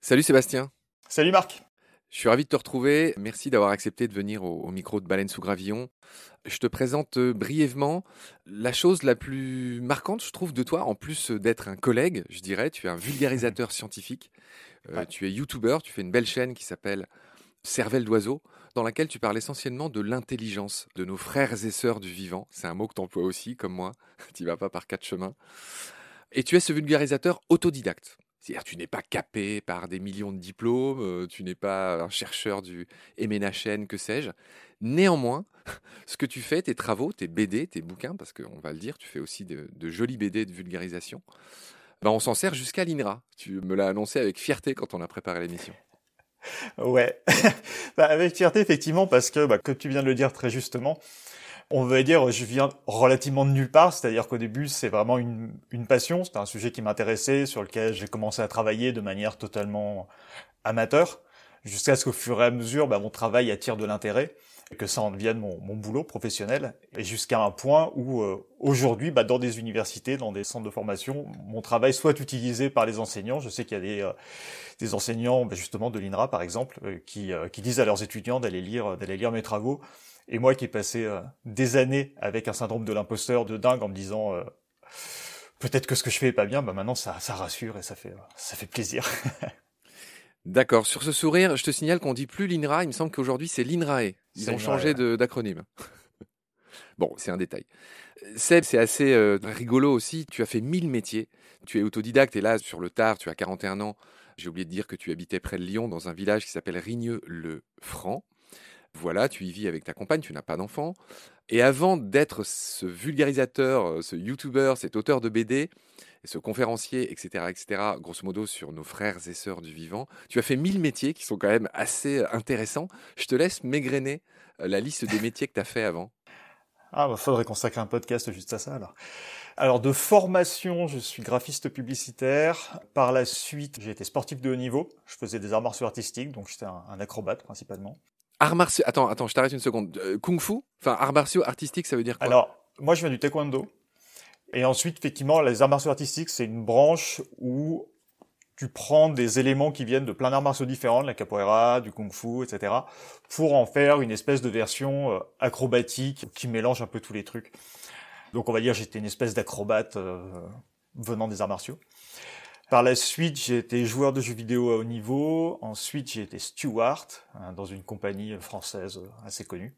Salut Sébastien. Salut Marc. Je suis ravi de te retrouver. Merci d'avoir accepté de venir au, micro de Baleine sous Gravillon. Je te présente euh, brièvement la chose la plus marquante, je trouve, de toi, en plus d'être un collègue, je dirais. Tu es un vulgarisateur scientifique. Euh, tu es youtubeur. Tu fais une belle chaîne qui s'appelle Cervelle d'oiseau, dans laquelle tu parles essentiellement de l'intelligence de nos frères et sœurs du vivant. C'est un mot que tu emploies aussi, comme moi. tu vas pas par quatre chemins. Et tu es ce vulgarisateur autodidacte. C'est-à-dire, tu n'es pas capé par des millions de diplômes, euh, tu n'es pas un chercheur du MNHN, que sais-je. Néanmoins, ce que tu fais, tes travaux, tes BD, tes bouquins, parce qu'on va le dire, tu fais aussi de, jolis BD de vulgarisation, ben on s'en sert jusqu'à l'INRA. Tu me l'as annoncé avec fierté quand on a préparé l'émission. Ouais, bah, avec fierté effectivement, parce que, bah, comme tu viens de le dire très justement, on va dire, je viens relativement de nulle part, c'est-à-dire qu'au début, c'est vraiment une, une passion, c'était un sujet qui m'intéressait, sur lequel j'ai commencé à travailler de manière totalement amateur, jusqu'à ce qu'au fur et à mesure, bah, mon travail attire de l'intérêt, et que ça en devienne mon, mon boulot professionnel, et jusqu'à un point où, euh, aujourd'hui, bah, dans des universités, dans des centres de formation, mon travail soit utilisé par les enseignants. Je sais qu'il y a des, euh, des enseignants, bah, justement, de l'INRA, par exemple, euh, qui, qui disent à leurs étudiants d'aller lire, d'aller lire mes travaux, et moi qui ai passé euh, des années avec un syndrome de l'imposteur de dingue en me disant euh, peut-être que ce que je fais est pas bien, bah maintenant ça, ça rassure et ça fait, ça fait plaisir. D'accord. Sur ce sourire, je te signale qu'on dit plus l'INRA. Il me semble qu'aujourd'hui c'est l'INRAE. Ils ont changé d'acronyme. bon, c'est un détail. Seb, c'est assez euh, rigolo aussi. Tu as fait mille métiers. Tu es autodidacte et là, sur le tard, tu as 41 ans. J'ai oublié de dire que tu habitais près de Lyon, dans un village qui s'appelle Rigneux-le-Franc. Voilà, tu y vis avec ta compagne, tu n'as pas d'enfant. Et avant d'être ce vulgarisateur, euh, ce youtubeur, cet auteur de BD, ce conférencier, etc., etc., grosso modo sur nos frères et sœurs du vivant, tu as fait mille métiers qui sont quand même assez euh, intéressants. Je te laisse m'égrener euh, la liste des métiers que tu as fait avant. Ah, bah, faudrait consacrer un podcast juste à ça alors. Alors de formation, je suis graphiste publicitaire. Par la suite, j'ai été sportif de haut niveau. Je faisais des arts martiaux artistiques, donc j'étais un acrobate principalement. Arts martiaux. Attends, attends, je t'arrête une seconde. Euh, kung fu Enfin, arts martiaux artistiques, ça veut dire quoi? Alors, moi, je viens du taekwondo. Et ensuite, effectivement, les arts martiaux artistiques, c'est une branche où tu prends des éléments qui viennent de plein d'arts martiaux différents, de la capoeira, du kung fu, etc., pour en faire une espèce de version euh, acrobatique qui mélange un peu tous les trucs. Donc, on va dire, j'étais une espèce d'acrobate euh, venant des arts martiaux. Par la suite, j'ai été joueur de jeux vidéo à haut niveau. Ensuite, j'ai été steward hein, dans une compagnie française assez connue.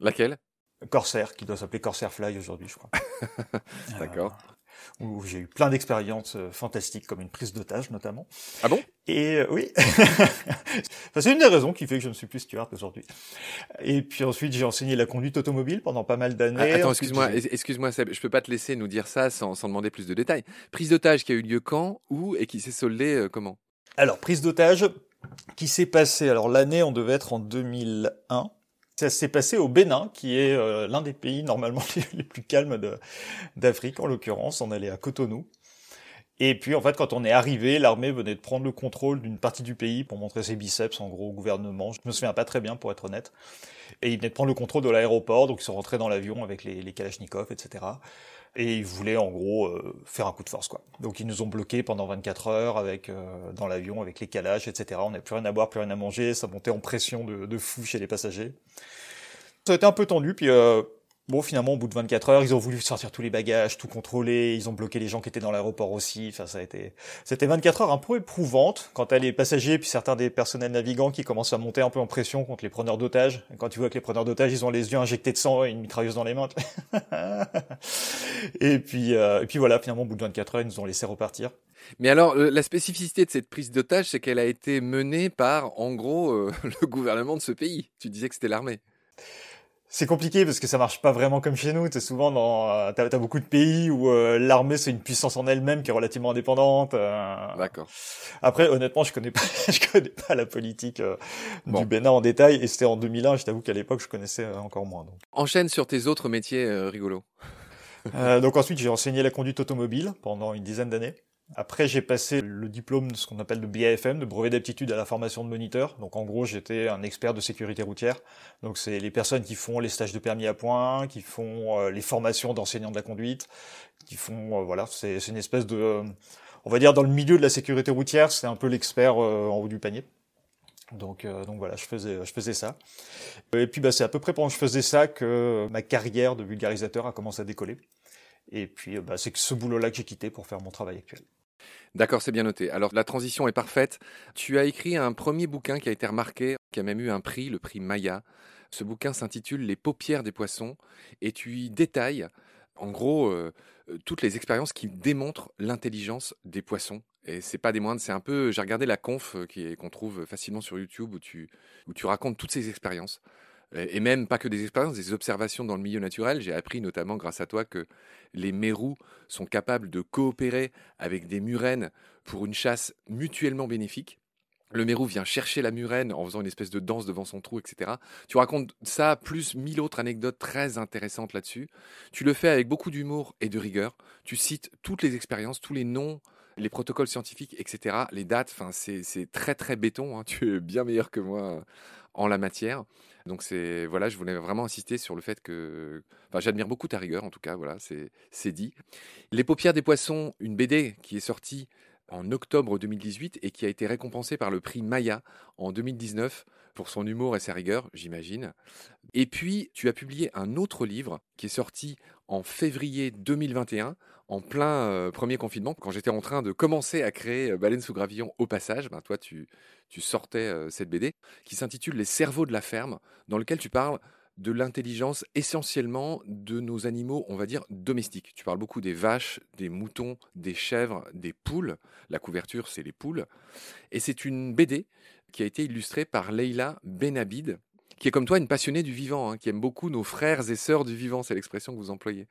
Laquelle? Corsair, qui doit s'appeler Corsair Fly aujourd'hui, je crois. D'accord où j'ai eu plein d'expériences euh, fantastiques, comme une prise d'otage notamment. Ah bon? Et euh, oui, c'est une des raisons qui fait que je ne suis plus steward aujourd'hui. Et puis ensuite, j'ai enseigné la conduite automobile pendant pas mal d'années. attends, excuse-moi, excuse-moi, je peux pas te laisser nous dire ça sans, sans demander plus de détails. Prise d'otage qui a eu lieu quand, où et qui s'est soldée euh, comment? Alors, prise d'otage qui s'est passée. Alors l'année, on devait être en 2001. Ça s'est passé au Bénin, qui est euh, l'un des pays normalement les, plus calmes d'Afrique, en l'occurrence. On allait à Cotonou. Et puis, en fait, quand on est arrivé, l'armée venait de prendre le contrôle d'une partie du pays pour montrer ses biceps, en gros, au gouvernement. Je me souviens pas très bien, pour être honnête. Et ils venaient de prendre le contrôle de l'aéroport, donc ils sont rentrés dans l'avion avec les, les etc et ils voulaient en gros euh, faire un coup de force quoi. Donc ils nous ont bloqués pendant 24 heures avec euh, dans l'avion avec les calages etc. On n'avait plus rien à boire, plus rien à manger, ça montait en pression de, de fou chez les passagers. Ça a été un peu tendu puis euh, Bon, finalement, au bout de 24 heures, ils ont voulu sortir tous les bagages, tout contrôler, ils ont bloqué les gens qui étaient dans l'aéroport aussi. Enfin, ça a été, c'était 24 heures un peu éprouvantes quand t'as les passagers puis certains des personnels navigants qui commencent à monter un peu en pression contre les preneurs d'otages. Quand tu vois que les preneurs d'otages, ils ont les yeux injectés de sang et une mitrailleuse dans les mains. et puis, euh, et puis voilà, finalement, au bout de 24 heures, ils nous ont laissé repartir. Mais alors, la spécificité de cette prise d'otage, c'est qu'elle a été menée par, en gros, euh, le gouvernement de ce pays. Tu disais que c'était l'armée. C'est compliqué parce que ça marche pas vraiment comme chez nous. T'es souvent dans, euh, t'as as beaucoup de pays où euh, l'armée c'est une puissance en elle-même qui est relativement indépendante. Euh. D'accord. Après, honnêtement, je connais pas, je connais pas la politique du Bénin en détail. Et c'était en 2001. Je t'avoue qu'à l'époque, je connaissais encore moins. Donc. Enchaîne sur tes autres métiers rigolos. donc ensuite, j'ai enseigné la conduite automobile pendant une dizaine d'années. Après, j'ai passé le diplôme de ce qu'on appelle de BAFM, de brevet d'aptitude à la formation de moniteur. Donc, en gros, j'étais un expert de sécurité routière. Donc, c'est les personnes qui font les stages de permis à points, qui font euh, les formations d'enseignants de la conduite, qui font, euh, voilà, c'est une espèce de, on va dire, dans le milieu de la sécurité routière, c'est un peu l'expert en haut du panier. Donc, donc voilà, je faisais, je faisais ça. Et puis, bah, c'est à peu près pendant que je faisais ça que ma carrière de vulgarisateur a commencé à décoller. Et puis, bah, c'est ce boulot-là que j'ai quitté pour faire mon travail actuel. D'accord, c'est bien noté. Alors la transition est parfaite. Tu as écrit un premier bouquin qui a été remarqué, qui a même eu un prix, le prix Maya. Ce bouquin s'intitule Les paupières des poissons et tu y détailles en gros euh, euh, toutes les expériences qui démontrent l'intelligence des poissons. Et c'est pas des moindres, c'est un peu. J'ai regardé la conf euh, qu'on trouve facilement sur YouTube où tu, où tu racontes toutes ces expériences et même pas que des expériences, des observations dans le milieu naturel. J'ai appris notamment grâce à toi que les mérous sont capables de coopérer avec des murènes pour une chasse mutuellement bénéfique. Le mérou vient chercher la murène en faisant une espèce de danse devant son trou, etc. Tu racontes ça, plus mille autres anecdotes très intéressantes là-dessus. Tu le fais avec beaucoup d'humour et de rigueur. Tu cites toutes les expériences, tous les noms, les protocoles scientifiques, etc. Les dates, c'est très très béton. Hein. Tu es bien meilleur que moi en la matière. Donc c'est voilà, je voulais vraiment insister sur le fait que, enfin, j'admire beaucoup ta rigueur en tout cas. Voilà, c'est dit. Les paupières des poissons, une BD qui est sortie en octobre 2018 et qui a été récompensée par le prix Maya en 2019 pour son humour et sa rigueur, j'imagine. Et puis, tu as publié un autre livre qui est sorti en février 2021, en plein premier confinement, quand j'étais en train de commencer à créer Baleine sous gravillon au passage. Ben, toi, tu, sortais cette BD qui s'intitule Les cerveaux de la ferme, dans lequel tu parles de l'intelligence essentiellement de nos animaux, on va dire, domestiques. Tu parles beaucoup des vaches, des moutons, des chèvres, des poules. La couverture, c'est les poules. Et c'est une BD qui a été illustrée par Leila Benabid, qui est comme toi une passionnée du vivant, hein, qui aime beaucoup nos frères et sœurs du vivant, c'est l'expression que vous employez.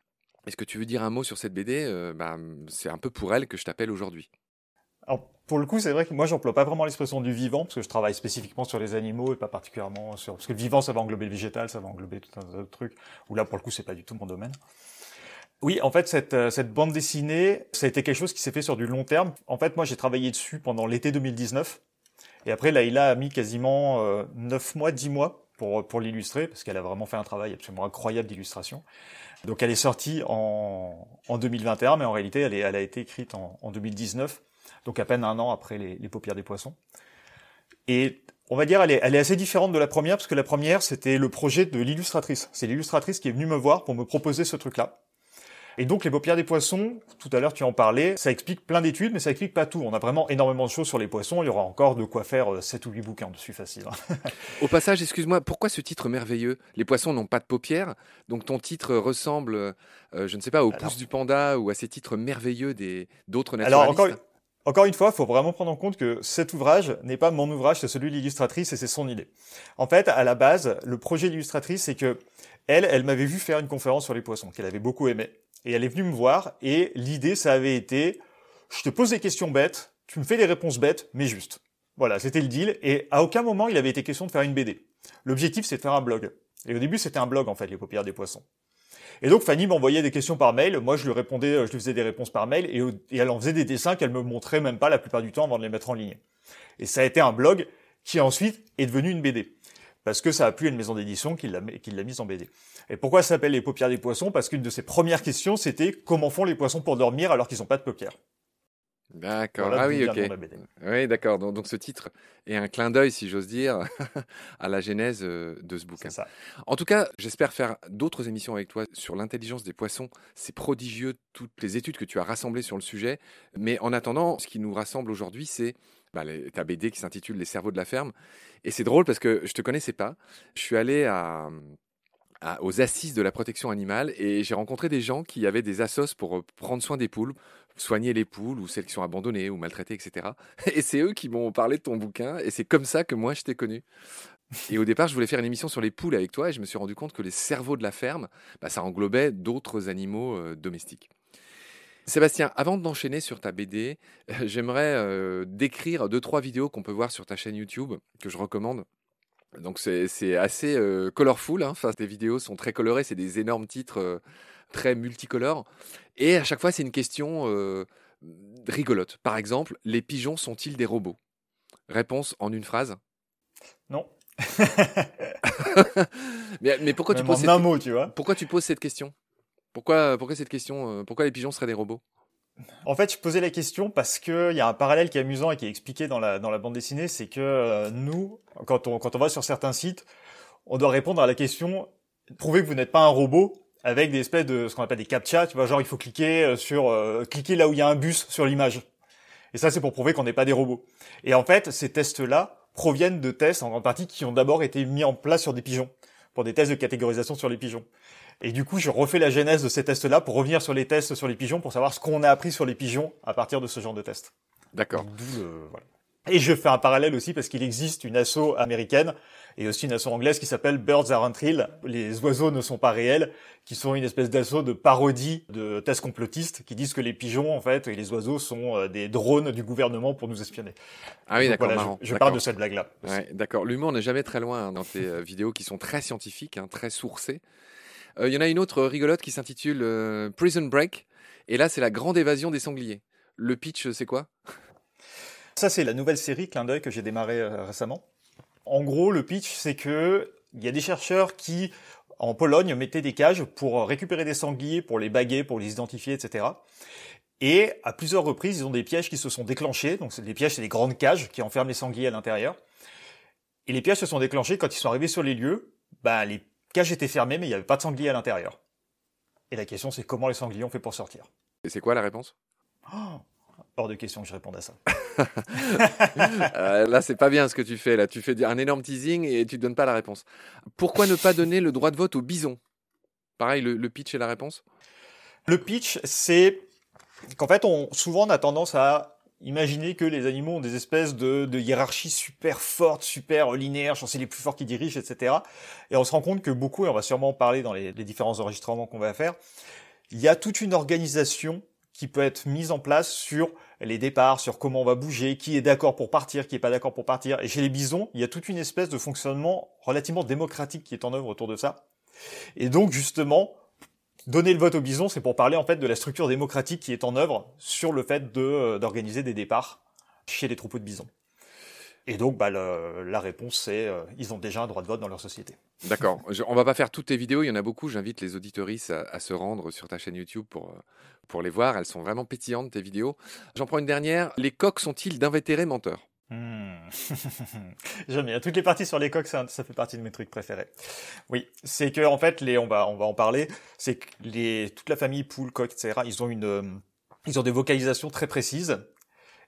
Est-ce que tu veux dire un mot sur cette BD euh, bah, C'est un peu pour elle que je t'appelle aujourd'hui. Alors, pour le coup, c'est vrai que moi, j'emploie pas vraiment l'expression du vivant, parce que je travaille spécifiquement sur les animaux et pas particulièrement sur... Parce que le vivant, ça va englober le végétal, ça va englober tout un tas de trucs, où là, pour le coup, c'est pas du tout mon domaine. Oui, en fait, cette, euh, cette bande dessinée, ça a été quelque chose qui s'est fait sur du long terme. En fait, moi, j'ai travaillé dessus pendant l'été 2019. Et après, Laïla a mis quasiment euh, 9 mois, 10 mois pour, pour l'illustrer, parce qu'elle a vraiment fait un travail absolument incroyable d'illustration. Donc elle est sortie en, en 2021, mais en réalité, elle, a été écrite en, en 2019, donc à peine un an après les, paupières des poissons. Et on va dire, elle est, elle est assez différente de la première, parce que la première, c'était le projet de l'illustratrice. C'est l'illustratrice qui est venue me voir pour me proposer ce truc-là. Et donc les paupières des poissons, tout à l'heure tu en parlais, ça explique plein d'études, mais ça explique pas tout. On a vraiment énormément de choses sur les poissons, il y aura encore de quoi faire 7 euh, ou 8 bouquins dessus facile. Au passage, excuse-moi, pourquoi ce titre merveilleux? Les poissons n'ont pas de paupières, donc ton titre ressemble, euh, je ne sais pas, au pouce du panda ou à ces titres merveilleux des d'autres naturalistes. Alors encore, encore une fois, il faut vraiment prendre en compte que cet ouvrage n'est pas mon ouvrage, c'est celui de l'illustratrice et c'est son idée. En fait, à la base, le projet de l'illustratrice, c'est que elle, elle m'avait vu faire une conférence sur les poissons qu'elle avait beaucoup aimé et elle est venue me voir, et l'idée, ça avait été, je te pose des questions bêtes, tu me fais des réponses bêtes, mais justes. Voilà, c'était le deal, et à aucun moment il avait été question de faire une BD. L'objectif, c'est de faire un blog. Et au début, c'était un blog, en fait, les paupières des poissons. Et donc, Fanny m'envoyait des questions par mail, moi je lui répondais, je lui faisais des réponses par mail, et, et elle en faisait des dessins qu'elle me montrait même pas la plupart du temps avant de les mettre en ligne. Et ça a été un blog qui ensuite est devenu une BD parce que ça a plu à une maison d'édition qui l'a mise en BD. Et pourquoi ça s'appelle les paupières des poissons? Parce qu'une de ses premières questions, c'était comment font les poissons pour dormir alors qu'ils n'ont pas de paupières D'accord. ah oui, ok. Oui, d'accord. Donc, donc, ce titre est un clin d'œil, si j'ose dire, à la genèse euh, de ce bouquin. Ça. En tout cas, j'espère faire d'autres émissions avec toi sur l'intelligence des poissons. C'est prodigieux toutes les études que tu as rassemblées sur le sujet. Mais en attendant, ce qui nous rassemble aujourd'hui, c'est bah, ta BD qui s'intitule Les cerveaux de la ferme. Et c'est drôle parce que je te connaissais pas. Je suis allé aux assises de la protection animale et j'ai rencontré des gens qui avaient des assos pour prendre soin des poules, soigner les poules ou celles qui sont abandonnées ou maltraitées, etc. Et c'est eux qui m'ont parlé de ton bouquin et c'est comme ça que moi je t'ai connu. Et au départ, je voulais faire une émission sur les poules avec toi et je me suis rendu compte que les cerveaux de la ferme, bah, ça englobait d'autres animaux euh, domestiques. Sébastien, avant d'enchaîner sur ta BD, j'aimerais euh, décrire deux, trois vidéos qu'on peut voir sur ta chaîne YouTube, que je recommande. Donc c'est assez euh, colorful, hein. enfin, vidéos sont très colorées, c'est des énormes titres euh, très multicolores. Et à chaque fois, c'est une question rigolote. Par exemple, les pigeons sont-ils des robots? Réponse en une phrase Non. mais, mais, pourquoi tu poses cette... un mot, tu vois Pourquoi tu poses cette question? Pourquoi, pourquoi cette question Pourquoi les pigeons seraient des robots? En fait, je posais la question parce que il y a un parallèle qui est amusant et qui est expliqué dans la, dans la bande dessinée, c'est que euh, nous, quand on, quand on va sur certains sites, on doit répondre à la question prouvez que vous n'êtes pas un robot avec des espèces de ce qu'on appelle des captcha, tu vois, genre il faut cliquer euh, sur euh, cliquer là où il y a un bus sur l'image. Et ça c'est pour prouver qu'on n'est pas des robots. Et en fait, ces tests-là proviennent de tests en grande partie qui ont d'abord été mis en place sur des pigeons pour des tests de catégorisation sur les pigeons. Et du coup, je refais la genèse de ces tests-là pour revenir sur les tests sur les pigeons pour savoir ce qu'on a appris sur les pigeons à partir de ce genre de tests. D'accord. Voilà. Et je fais un parallèle aussi parce qu'il existe une asso américaine et aussi une asso anglaise qui s'appelle Birds Aren't Real, les oiseaux ne sont pas réels, qui sont une espèce d'assaut de parodie de tests complotistes qui disent que les pigeons en fait et les oiseaux sont euh, des drones du gouvernement pour nous espionner. Ah oui, d'accord. je, parle de cette blague-là. Ouais, d'accord. L'humour n'est jamais très loin hein, dans tes euh, vidéos qui sont très scientifiques, hein, très sourcées. Euh, il y en a une autre rigolote qui s'intitule Prison Break, et là c'est la grande évasion des sangliers. Le pitch, c'est quoi? Ça, c'est la nouvelle série Clin d'œil que j'ai démarré euh, récemment. En gros, le pitch, c'est que il y a des chercheurs qui, en Pologne, mettaient des cages pour récupérer des sangliers, pour les baguer, pour les identifier, etc. Et à plusieurs reprises, ils ont des pièges qui se sont déclenchés. Donc, les pièges, c'est des grandes cages qui enferment les sangliers à l'intérieur. Et les pièges se sont déclenchés quand ils sont arrivés sur les lieux. Bah, les cages étaient fermées, mais il n'y avait pas de sangliers à l'intérieur. Et la question, c'est comment les sangliers ont fait pour sortir. Et c'est quoi la réponse? Oh Hors de question que je réponde à ça. euh, là, c'est pas bien ce que tu fais. Là, tu fais un énorme teasing et tu ne donnes pas la réponse. Pourquoi ne pas donner le droit de vote aux bisons Pareil, le, pitch et la réponse? Le pitch, c'est qu'en fait, on, souvent, on a tendance à imaginer que les animaux ont des espèces de, hiérarchies super fortes, super linéaires, c'est les plus forts qui dirigent, etc. Et on se rend compte que beaucoup, et on va sûrement en parler dans les, les différents enregistrements qu'on va faire, il y a toute une organisation qui peut être mise en place sur les départs, sur comment on va bouger, qui est d'accord pour partir, qui est pas d'accord pour partir. Et chez les bisons, il y a toute une espèce de fonctionnement relativement démocratique qui est en œuvre autour de ça. Et donc justement, donner le vote aux bisons, c'est pour parler en fait de la structure démocratique qui est en œuvre sur le fait euh, d'organiser des départs chez les troupeaux de bisons. Et donc, bah, la réponse, c'est euh, ils ont déjà un droit de vote dans leur société. D'accord. On va pas faire toutes tes vidéos, il y en a beaucoup. J'invite les auditoristes à, se rendre sur ta chaîne YouTube pour, euh, pour les voir. Elles sont vraiment pétillantes, tes vidéos. J'en prends une dernière. Les coqs sont-ils d'invétérés menteurs? Hmm. J'aime bien. Toutes les parties sur les coqs, ça, fait partie de mes trucs préférés. Oui, c'est que en fait, les, on va, on va en parler. C'est que les, toute la famille poule, coq, etc. Ils ont une, euh, ils ont des vocalisations très précises.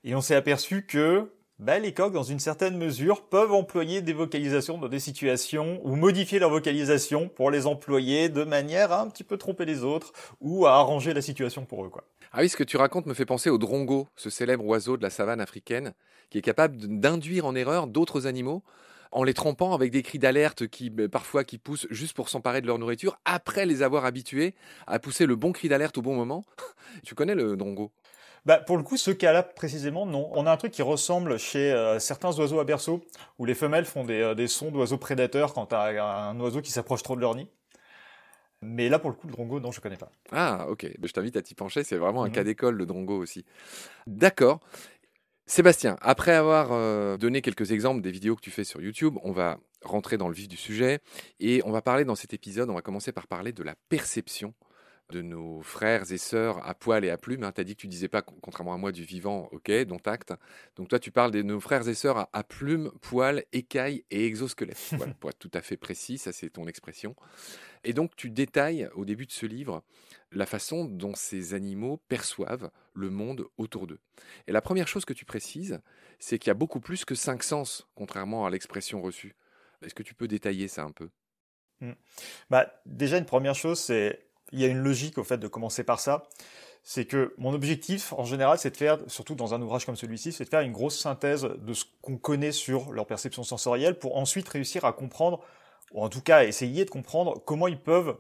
Et on s'est aperçu que bah, les coqs, dans une certaine mesure, peuvent employer des vocalisations dans des situations ou modifier leur vocalisation pour les employer de manière à un petit peu tromper les autres ou à arranger la situation pour eux. Quoi. Ah oui, ce que tu racontes me fait penser au drongo, ce célèbre oiseau de la savane africaine qui est capable d'induire en erreur d'autres animaux en les trompant avec des cris d'alerte qui bah, parfois qui poussent juste pour s'emparer de leur nourriture après les avoir habitués à pousser le bon cri d'alerte au bon moment. tu connais le drongo? Bah, pour le coup, ce cas-là précisément, non. On a un truc qui ressemble chez euh, certains oiseaux à berceau, où les femelles font des, euh, sons d'oiseaux prédateurs quand un oiseau qui s'approche trop de leur nid. Mais là, pour le coup, le drongo, non, je connais pas. Ah, ok. Je t'invite à t'y pencher. C'est vraiment un mhm. cas d'école, le drongo aussi. D'accord. Sébastien, après avoir euh, donné quelques exemples des vidéos que tu fais sur YouTube, on va rentrer dans le vif du sujet et on va parler dans cet épisode, on va commencer par parler de la perception de nos frères et sœurs à poil et à plumes. Hein. Tu as dit que tu disais pas, contrairement à moi, du vivant, ok, dont acte. Donc toi, tu parles de nos frères et sœurs à, à plumes, poils, écailles et exosquelettes. voilà, pour être tout à fait précis, ça c'est ton expression. Et donc tu détailles au début de ce livre la façon dont ces animaux perçoivent le monde autour d'eux. Et la première chose que tu précises, c'est qu'il y a beaucoup plus que cinq sens, contrairement à l'expression reçue. Est-ce que tu peux détailler ça un peu? Mmh. bah, Déjà, une première chose, c'est il y a une logique au fait de commencer par ça. C'est que mon objectif, en général, c'est de faire, surtout dans un ouvrage comme celui-ci, c'est de faire une grosse synthèse de ce qu'on connaît sur leur perception sensorielle pour ensuite réussir à comprendre, ou en tout cas essayer de comprendre comment ils peuvent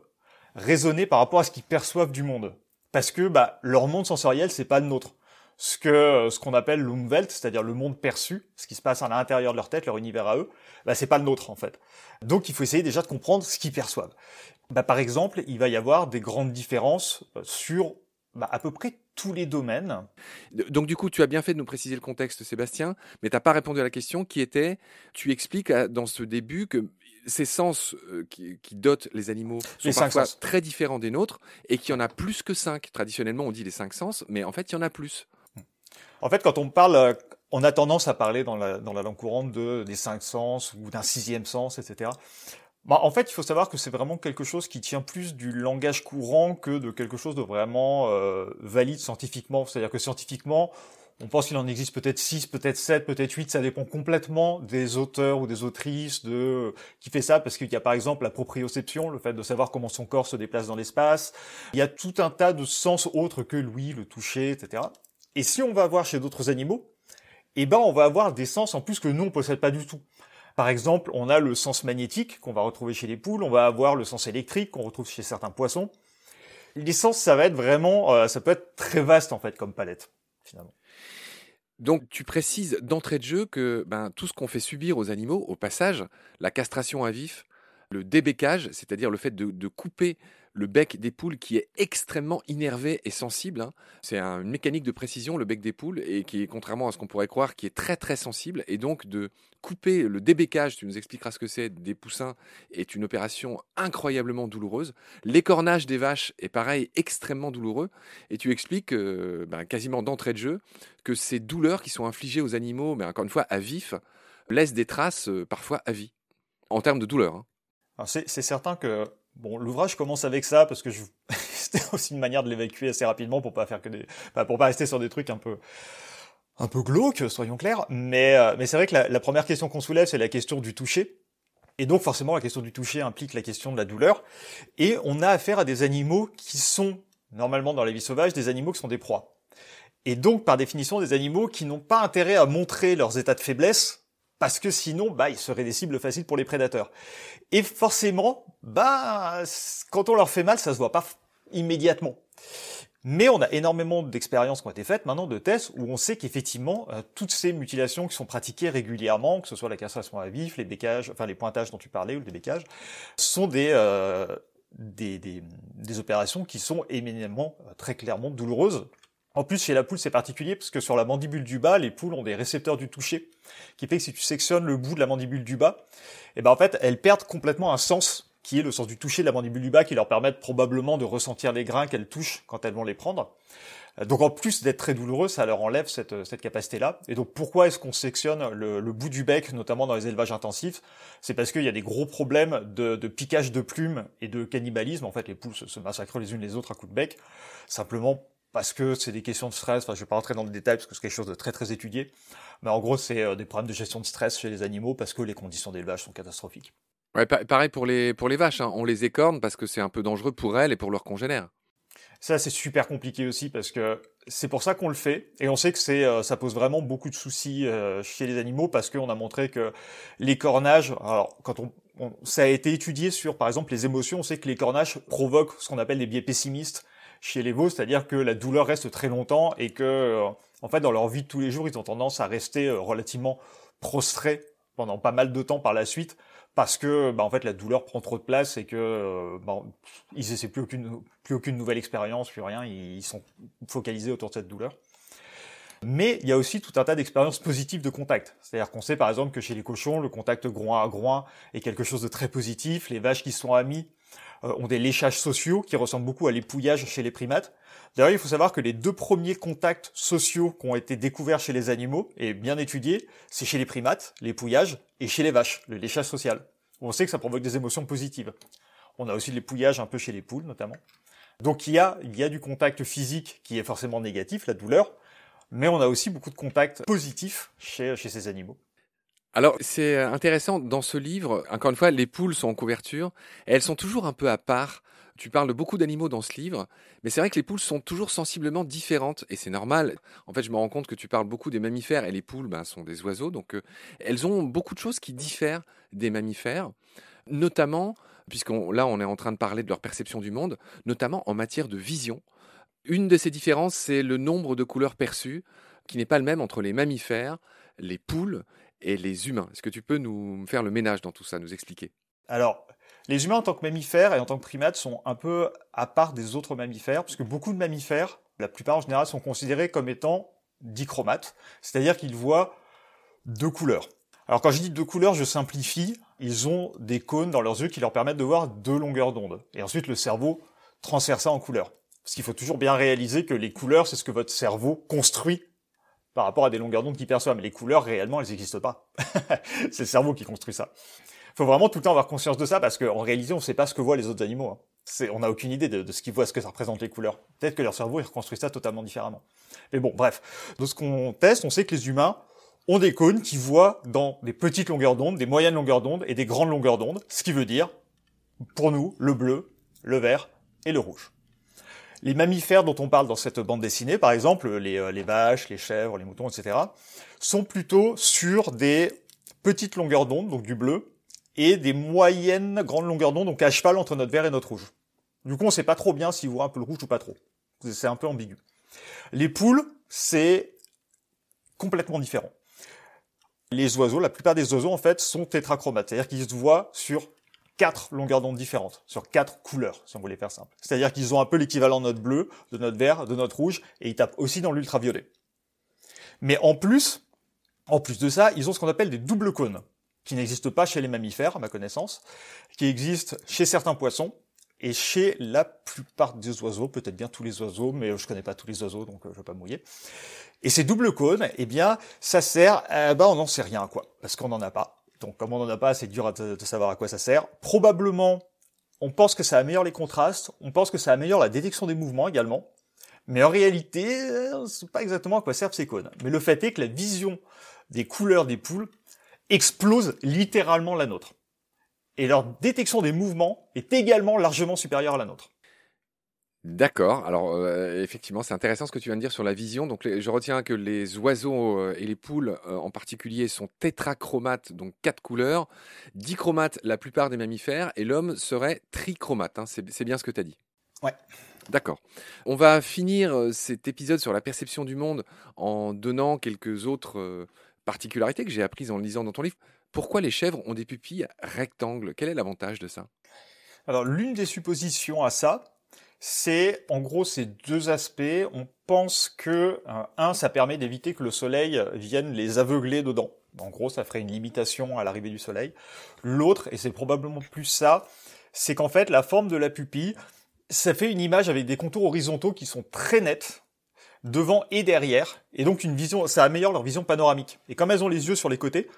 raisonner par rapport à ce qu'ils perçoivent du monde. Parce que bah, leur monde sensoriel, c'est pas le nôtre ce que ce qu'on appelle l'Umwelt, c'est-à-dire le monde perçu, ce qui se passe à l'intérieur de leur tête, leur univers à eux, bah, c'est pas le nôtre en fait. Donc il faut essayer déjà de comprendre ce qu'ils perçoivent. Bah, par exemple, il va y avoir des grandes différences euh, sur bah, à peu près tous les domaines. Donc du coup, tu as bien fait de nous préciser le contexte, Sébastien, mais tu n'as pas répondu à la question qui était, tu expliques dans ce début que ces sens euh, qui, dotent les animaux sont parfois très différents des nôtres et qu'il y en a plus que cinq. Traditionnellement, on dit les cinq sens, mais en fait, il y en a plus. En fait, quand on parle, euh, on a tendance à parler dans la, dans la langue courante de, des cinq sens ou d'un sixième sens, etc. Bah, en fait, il faut savoir que c'est vraiment quelque chose qui tient plus du langage courant que de quelque chose de vraiment euh, valide scientifiquement. C'est-à-dire que scientifiquement, on pense qu'il en existe peut-être 6, peut-être 7, peut-être 8, ça dépend complètement des auteurs ou des autrices de qui fait ça parce qu'il y a par exemple la proprioception, le fait de savoir comment son corps se déplace dans l'espace. Il y a tout un tas de sens autres que l'ouïe, le toucher, etc. Et si on va voir chez d'autres animaux, eh ben on va avoir des sens en plus que nous on possède pas du tout. Par exemple, on a le sens magnétique qu'on va retrouver chez les poules, on va avoir le sens électrique qu'on retrouve chez certains poissons. Les sens, ça va être vraiment, euh, peut être très vaste en fait comme palette finalement. Donc tu précises d'entrée de jeu que ben, tout ce qu'on fait subir aux animaux, au passage, la castration à vif, le débécage, c'est-à-dire le fait de couper le bec des poules qui est extrêmement innervé et sensible. Hein. C'est une mécanique de précision, le bec des poules, et qui est, contrairement à ce qu'on pourrait croire, qui est très très sensible. Et donc de couper le débécage, tu nous expliqueras ce que c'est, des poussins, est une opération incroyablement douloureuse. L'écornage des vaches est pareil, extrêmement douloureux. Et tu expliques euh, ben, quasiment d'entrée de jeu que ces douleurs qui sont infligées aux animaux, mais encore une fois à vif, laissent des traces euh, parfois à vie, en termes de douleur. Hein. C'est certain que Bon, l'ouvrage commence avec ça parce que je... c'était aussi une manière de l'évacuer assez rapidement pour pas faire que pour pas rester sur des trucs un peu, un peu glauques, soyons clairs. Mais, euh, mais c'est vrai que la, la première question qu'on soulève, c'est la question du toucher. Et donc forcément, la question du toucher implique la question de la douleur. Et on a affaire à des animaux qui sont normalement dans la vie sauvage des animaux qui sont des proies. Et donc par définition des animaux qui n'ont pas intérêt à montrer leurs états de faiblesse parce que sinon, bah, ils seraient des cibles faciles pour les prédateurs. Et forcément, bah, quand on leur fait mal, ça se voit pas immédiatement. Mais on a énormément d'expériences qui ont été faites maintenant, de tests, où on sait qu'effectivement, euh, toutes ces mutilations qui sont pratiquées régulièrement, que ce soit la castration à vif, les bécages, enfin les pointages dont tu parlais, ou les bécages, sont des, euh, des, des, des, opérations qui sont éminemment, euh, très clairement douloureuses, en plus, chez la poule, c'est particulier parce que sur la mandibule du bas, les poules ont des récepteurs du toucher, qui fait que si tu sectionnes le bout de la mandibule du bas, et eh ben en fait, elles perdent complètement un sens qui est le sens du toucher de la mandibule du bas, qui leur permet probablement de ressentir les grains qu'elles touchent quand elles vont les prendre. Donc en plus d'être très douloureux, ça leur enlève cette, cette capacité-là. Et donc pourquoi est-ce qu'on sectionne le, bout du bec, notamment dans les élevages intensifs? C'est parce qu'il y a des gros problèmes de, de, piquage de plumes et de cannibalisme. En fait, les poules se massacrent les unes les autres à coups de bec. Simplement parce que c'est des questions de stress. Enfin, je vais pas rentrer dans le détail parce que c'est quelque chose de très très étudié. Mais en gros, c'est euh, des problèmes de gestion de stress chez les animaux parce que les conditions d'élevage sont catastrophiques. Ouais, pareil pour les, pour les vaches. Hein. On les écorne parce que c'est un peu dangereux pour elles et pour leurs congénères. Ça, c'est super compliqué aussi parce que c'est pour ça qu'on le fait. Et on sait que c'est, euh, ça pose vraiment beaucoup de soucis euh, chez les animaux parce qu'on a montré que l'écornage, alors quand on, ça a été étudié sur, par exemple, les émotions, on sait que l'écornage provoque ce qu'on appelle des biais pessimistes chez les veaux, c'est-à-dire que la douleur reste très longtemps et que, euh, en fait, dans leur vie de tous les jours, ils ont tendance à rester euh, relativement prostrés pendant pas mal de temps par la suite parce que bah, en fait la douleur prend trop de place et que euh, bah, ils essaient plus aucune plus aucune nouvelle expérience plus rien ils sont focalisés autour de cette douleur mais il y a aussi tout un tas d'expériences positives de contact. C'est-à-dire qu'on sait par exemple que chez les cochons, le contact groin à groin est quelque chose de très positif. Les vaches qui sont amies ont des léchages sociaux qui ressemblent beaucoup à l'épouillage chez les primates. D'ailleurs, il faut savoir que les deux premiers contacts sociaux qui ont été découverts chez les animaux et bien étudiés, c'est chez les primates, l'épouillage, et chez les vaches, le léchage social. On sait que ça provoque des émotions positives. On a aussi l'épouillage un peu chez les poules, notamment. Donc il y a, il y a du contact physique qui est forcément négatif, la douleur, mais on a aussi beaucoup de contacts positifs chez, chez ces animaux. Alors, c'est intéressant, dans ce livre, encore une fois, les poules sont en couverture, et elles sont toujours un peu à part. Tu parles beaucoup d'animaux dans ce livre, mais c'est vrai que les poules sont toujours sensiblement différentes, et c'est normal. En fait, je me rends compte que tu parles beaucoup des mammifères, et les poules ben, sont des oiseaux, donc euh, elles ont beaucoup de choses qui diffèrent des mammifères, notamment, puisque là on est en train de parler de leur perception du monde, notamment en matière de vision. Une de ces différences, c'est le nombre de couleurs perçues, qui n'est pas le même entre les mammifères, les poules et les humains. Est-ce que tu peux nous faire le ménage dans tout ça, nous expliquer? Alors, les humains en tant que mammifères et en tant que primates sont un peu à part des autres mammifères, puisque beaucoup de mammifères la plupart en général sont considérés comme étant dichromates, c'est-à-dire qu'ils voient deux couleurs. Alors quand je dis deux couleurs, je simplifie, ils ont des cônes dans leurs yeux qui leur permettent de voir deux longueurs d'onde. Et ensuite le cerveau transfère ça en couleurs. Parce qu'il faut toujours bien réaliser que les couleurs, c'est ce que votre cerveau construit par rapport à des longueurs d'onde qu'il perçoit. Mais les couleurs, réellement, elles n'existent pas. c'est le cerveau qui construit ça. Faut vraiment tout le temps avoir conscience de ça parce qu'en réalité, on ne sait pas ce que voient les autres animaux. Hein on n'a aucune idée de, ce qu'ils voient, ce que ça représente les couleurs. Peut-être que leur cerveau, il reconstruit ça totalement différemment. Mais bon, bref. De ce qu'on teste, on sait que les humains ont des cônes qui voient dans des petites longueurs d'onde, des moyennes longueurs d'onde et des grandes longueurs d'onde, ce qui veut dire, pour nous, le bleu, le vert et le rouge. Les mammifères dont on parle dans cette bande dessinée, par exemple les, euh, les vaches, les chèvres, les moutons, etc., sont plutôt sur des petites longueurs d'onde, donc du bleu, et des moyennes grandes longueurs d'onde, donc à cheval entre notre vert et notre rouge. Du coup, on sait pas trop bien s'ils voient un peu le rouge ou pas trop. C'est un peu ambigu. Les poules, c'est complètement différent. Les oiseaux, la plupart des oiseaux, en fait, sont tétrachromates. C'est-à-dire qu'ils se voient sur quatre longueurs d'onde différentes, sur quatre couleurs, si on voulait faire simple. C'est-à-dire qu'ils ont un peu l'équivalent de notre bleu, de notre vert, de notre rouge, et ils tapent aussi dans l'ultraviolet. Mais en plus, en plus de ça, ils ont ce qu'on appelle des doubles cônes, qui n'existent pas chez les mammifères, à ma connaissance, qui existent chez certains poissons, et chez la plupart des oiseaux, peut-être bien tous les oiseaux, mais je connais pas tous les oiseaux, donc euh, je vais pas mouiller. Et ces doubles cônes, eh bien, ça sert, eh ben, on n'en sait rien, quoi, parce qu'on n'en a pas. Donc, comme on n'en a pas, c'est dur de savoir à quoi ça sert. Probablement, on pense que ça améliore les contrastes, on pense que ça améliore la détection des mouvements également. Mais en réalité, c'est pas exactement à quoi servent ces cônes. Mais le fait est que la vision des couleurs des poules explose littéralement la nôtre et leur détection des mouvements est également largement supérieure à la nôtre. D'accord. Alors euh, effectivement, c'est intéressant ce que tu viens de dire sur la vision. Donc je retiens que les oiseaux euh, et les poules euh, en particulier sont tétrachromates, donc quatre couleurs, dichromates la plupart des mammifères, et l'homme serait trichromate. Hein. C'est bien ce que tu as dit. Ouais. D'accord. On va finir cet épisode sur la perception du monde en donnant quelques autres particularités que j'ai apprises en lisant dans ton livre. Pourquoi les chèvres ont des pupilles rectangles? Quel est l'avantage de ça? Alors l'une des suppositions à ça, c'est en gros ces deux aspects. On pense que euh, un, ça permet d'éviter que le soleil vienne les aveugler dedans. En gros, ça ferait une limitation à l'arrivée du soleil. L'autre, et c'est probablement plus ça, c'est qu'en fait la forme de la pupille, ça fait une image avec des contours horizontaux qui sont très nets devant et derrière, et donc une vision, ça améliore leur vision panoramique. Et comme elles ont les yeux sur les côtés,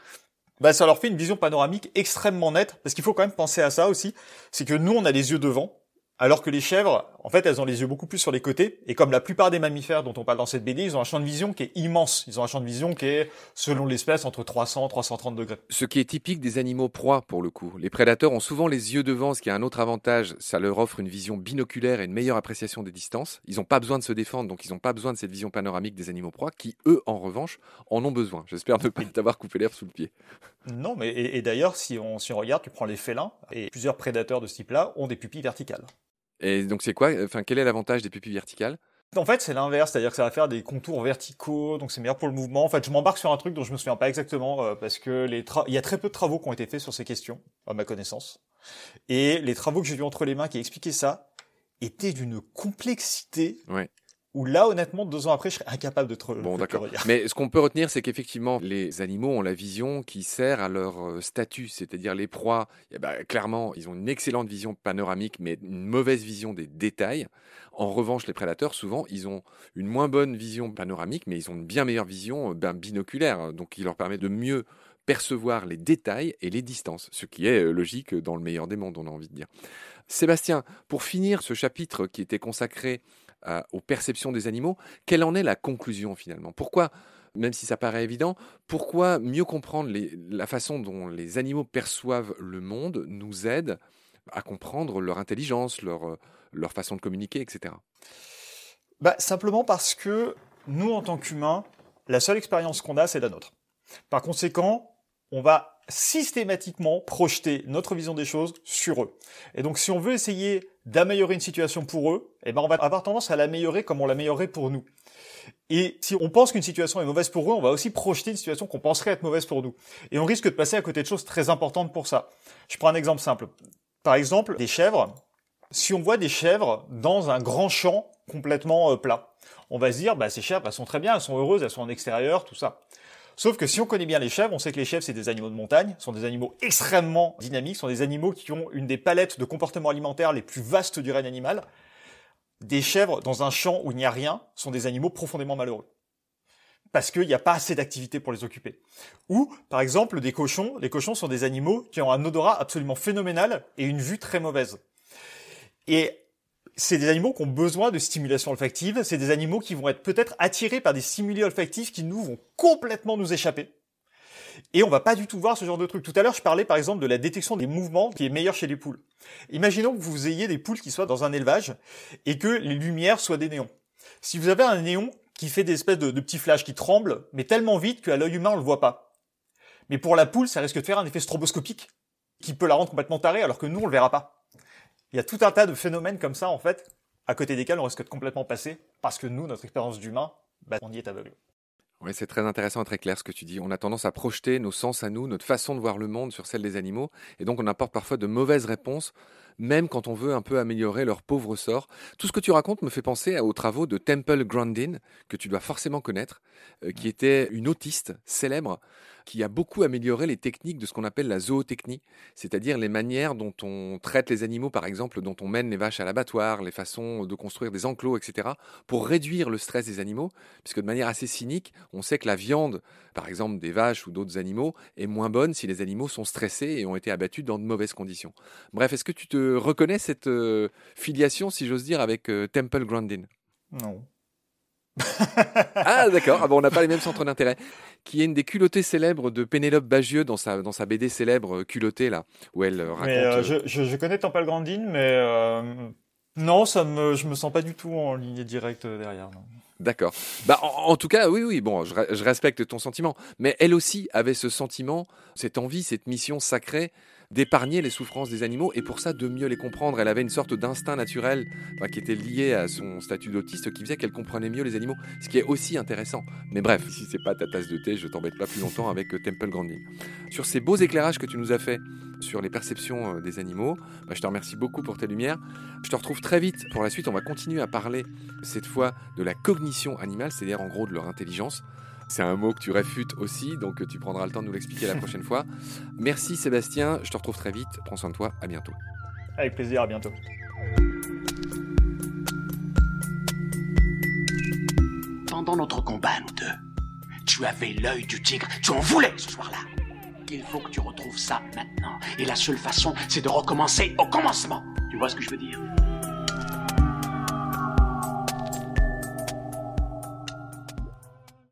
bah, ça leur fait une vision panoramique extrêmement nette, parce qu'il faut quand même penser à ça aussi, c'est que nous, on a les yeux devant, alors que les chèvres, en fait, elles ont les yeux beaucoup plus sur les côtés. Et comme la plupart des mammifères dont on parle dans cette BD, ils ont un champ de vision qui est immense. Ils ont un champ de vision qui est, selon l'espèce, entre 300 et 330 degrés. Ce qui est typique des animaux proies, pour le coup. Les prédateurs ont souvent les yeux devant, ce qui a un autre avantage. Ça leur offre une vision binoculaire et une meilleure appréciation des distances. Ils n'ont pas besoin de se défendre, donc ils n'ont pas besoin de cette vision panoramique des animaux proies, qui, eux, en revanche, en ont besoin. J'espère ne pas t'avoir coupé l'herbe sous le pied. Non, mais et, d'ailleurs, si on, si on regarde, tu prends les félins, et plusieurs prédateurs de ce type-là ont des pupilles verticales. Et donc c'est quoi Enfin, quel est l'avantage des pupilles verticales? En fait, c'est l'inverse, c'est-à-dire que ça va faire des contours verticaux, donc c'est meilleur pour le mouvement. En fait, je m'embarque sur un truc dont je me souviens pas exactement euh, parce que les il y a très peu de travaux qui ont été faits sur ces questions, à ma connaissance. Et les travaux que j'ai vus entre les mains qui expliquaient ça étaient d'une complexité ouais où là, honnêtement, deux ans après, je serais incapable de te Bon, d'accord. Mais ce qu'on peut retenir, c'est qu'effectivement, les animaux ont la vision qui sert à leur euh, statut, c'est-à-dire les proies. Eh ben, clairement, ils ont une excellente vision panoramique, mais une mauvaise vision des détails. En revanche, les prédateurs, souvent, ils ont une moins bonne vision panoramique, mais ils ont une bien meilleure vision euh, ben, binoculaire, donc qui leur permet de mieux percevoir les détails et les distances, ce qui est euh, logique dans le meilleur des mondes, on a envie de dire. Sébastien, pour finir ce chapitre qui était consacré aux perceptions des animaux. Quelle en est la conclusion finalement? Pourquoi, même si ça paraît évident, pourquoi mieux comprendre la façon dont les animaux perçoivent le monde nous aide à comprendre leur intelligence, leur, leur façon de communiquer, etc. Bah, simplement parce que nous, en tant qu'humains, la seule expérience qu'on a, c'est la nôtre. Par conséquent, on va systématiquement projeter notre vision des choses sur eux. Et donc si on veut essayer d'améliorer une situation pour eux, eh ben on va avoir tendance à l'améliorer comme on l'améliorerait pour nous. Et si on pense qu'une situation est mauvaise pour eux, on va aussi projeter une situation qu'on penserait être mauvaise pour nous. Et on risque de passer à côté de choses très importantes pour ça. Je prends un exemple simple. Par exemple, des chèvres. Si on voit des chèvres dans un grand champ complètement plat. On va se dire, bah, ces chèvres, elles sont très bien, elles sont heureuses, elles sont en extérieur, tout ça. Sauf que si on connaît bien les chèvres, on sait que les chèvres, c'est des animaux de montagne, sont des animaux extrêmement dynamiques, sont des animaux qui ont une des palettes de comportements alimentaires les plus vastes du règne animal. Des chèvres dans un champ où il n'y a rien sont des animaux profondément malheureux. Parce qu'il n'y a pas assez d'activité pour les occuper. Ou, par exemple, des cochons. Les cochons sont des animaux qui ont un odorat absolument phénoménal et une vue très mauvaise. Et c'est des animaux qui ont besoin de stimulation olfactive, c'est des animaux qui vont être peut-être attirés par des stimuli olfactifs qui nous vont complètement nous échapper. Et on va pas du tout voir ce genre de truc. Tout à l'heure, je parlais par exemple de la détection des mouvements qui est meilleure chez les poules. Imaginons que vous ayez des poules qui soient dans un élevage et que les lumières soient des néons. Si vous avez un néon qui fait des espèces de, petits flashs qui tremblent, mais tellement vite qu'à l'œil humain on le voit pas. Mais pour la poule, ça risque de faire un effet stroboscopique qui peut la rendre complètement tarée alors que nous on le verra pas. Il y a tout un tas de phénomènes comme ça, en fait, à côté desquels on risque de complètement passer, parce que nous, notre expérience d'humain, bah, on y est aveugle. Oui, c'est très intéressant et très clair ce que tu dis. On a tendance à projeter nos sens à nous, notre façon de voir le monde sur celle des animaux, et donc on apporte parfois de mauvaises réponses, même quand on veut un peu améliorer leur pauvre sort. Tout ce que tu racontes me fait penser aux travaux de Temple Grandin, que tu dois forcément connaître, euh, qui était une autiste célèbre qui a beaucoup amélioré les techniques de ce qu'on appelle la zootechnie, c'est-à-dire les manières dont on traite les animaux, par exemple, dont on mène les vaches à l'abattoir, les façons de construire des enclos, etc., pour réduire le stress des animaux, puisque de manière assez cynique, on sait que la viande, par exemple des vaches ou d'autres animaux, est moins bonne si les animaux sont stressés et ont été abattus dans de mauvaises conditions. Bref, est-ce que tu te reconnais cette euh, filiation, si j'ose dire, avec euh, Temple Grandin Non. ah d'accord, ah bon, on n'a pas les mêmes centres d'intérêt. Qui est une des culottées célèbres de Pénélope Bagieux dans sa, dans sa BD célèbre euh, Culottée, là, où elle raconte... Mais, euh, je, je, je, connais Temple Grandin, mais non, ça me, je me sens pas du tout en ligne directe derrière. D'accord. Bah, en, en, tout cas, oui, oui, bon, je, je respecte ton sentiment. Mais elle aussi avait ce sentiment, cette envie, cette mission sacrée d'épargner les souffrances des animaux et pour ça de mieux les comprendre. Elle avait une sorte d'instinct naturel enfin, qui était lié à son statut d'autiste qui faisait qu'elle comprenait mieux les animaux, ce qui est aussi intéressant. Mais bref, si c'est pas ta tasse de thé, je t'embête pas plus longtemps avec euh, Temple Grandin. Sur ces beaux éclairages que tu nous as fait sur les perceptions euh, des animaux, bah, je te remercie beaucoup pour tes lumières. Je te retrouve très vite pour la suite. On va continuer à parler cette fois de la cognition animale, c'est-à-dire en gros de leur intelligence. C'est un mot que tu réfutes aussi, donc tu prendras le temps de nous l'expliquer la prochaine fois. Merci Sébastien, je te retrouve très vite. Prends soin de toi, à bientôt. Avec plaisir, à bientôt. Pendant notre combat, nous deux, tu avais l'œil du tigre, tu en voulais ce soir-là. Il faut que tu retrouves ça maintenant. Et la seule façon, c'est de recommencer au commencement. Tu vois ce que je veux dire?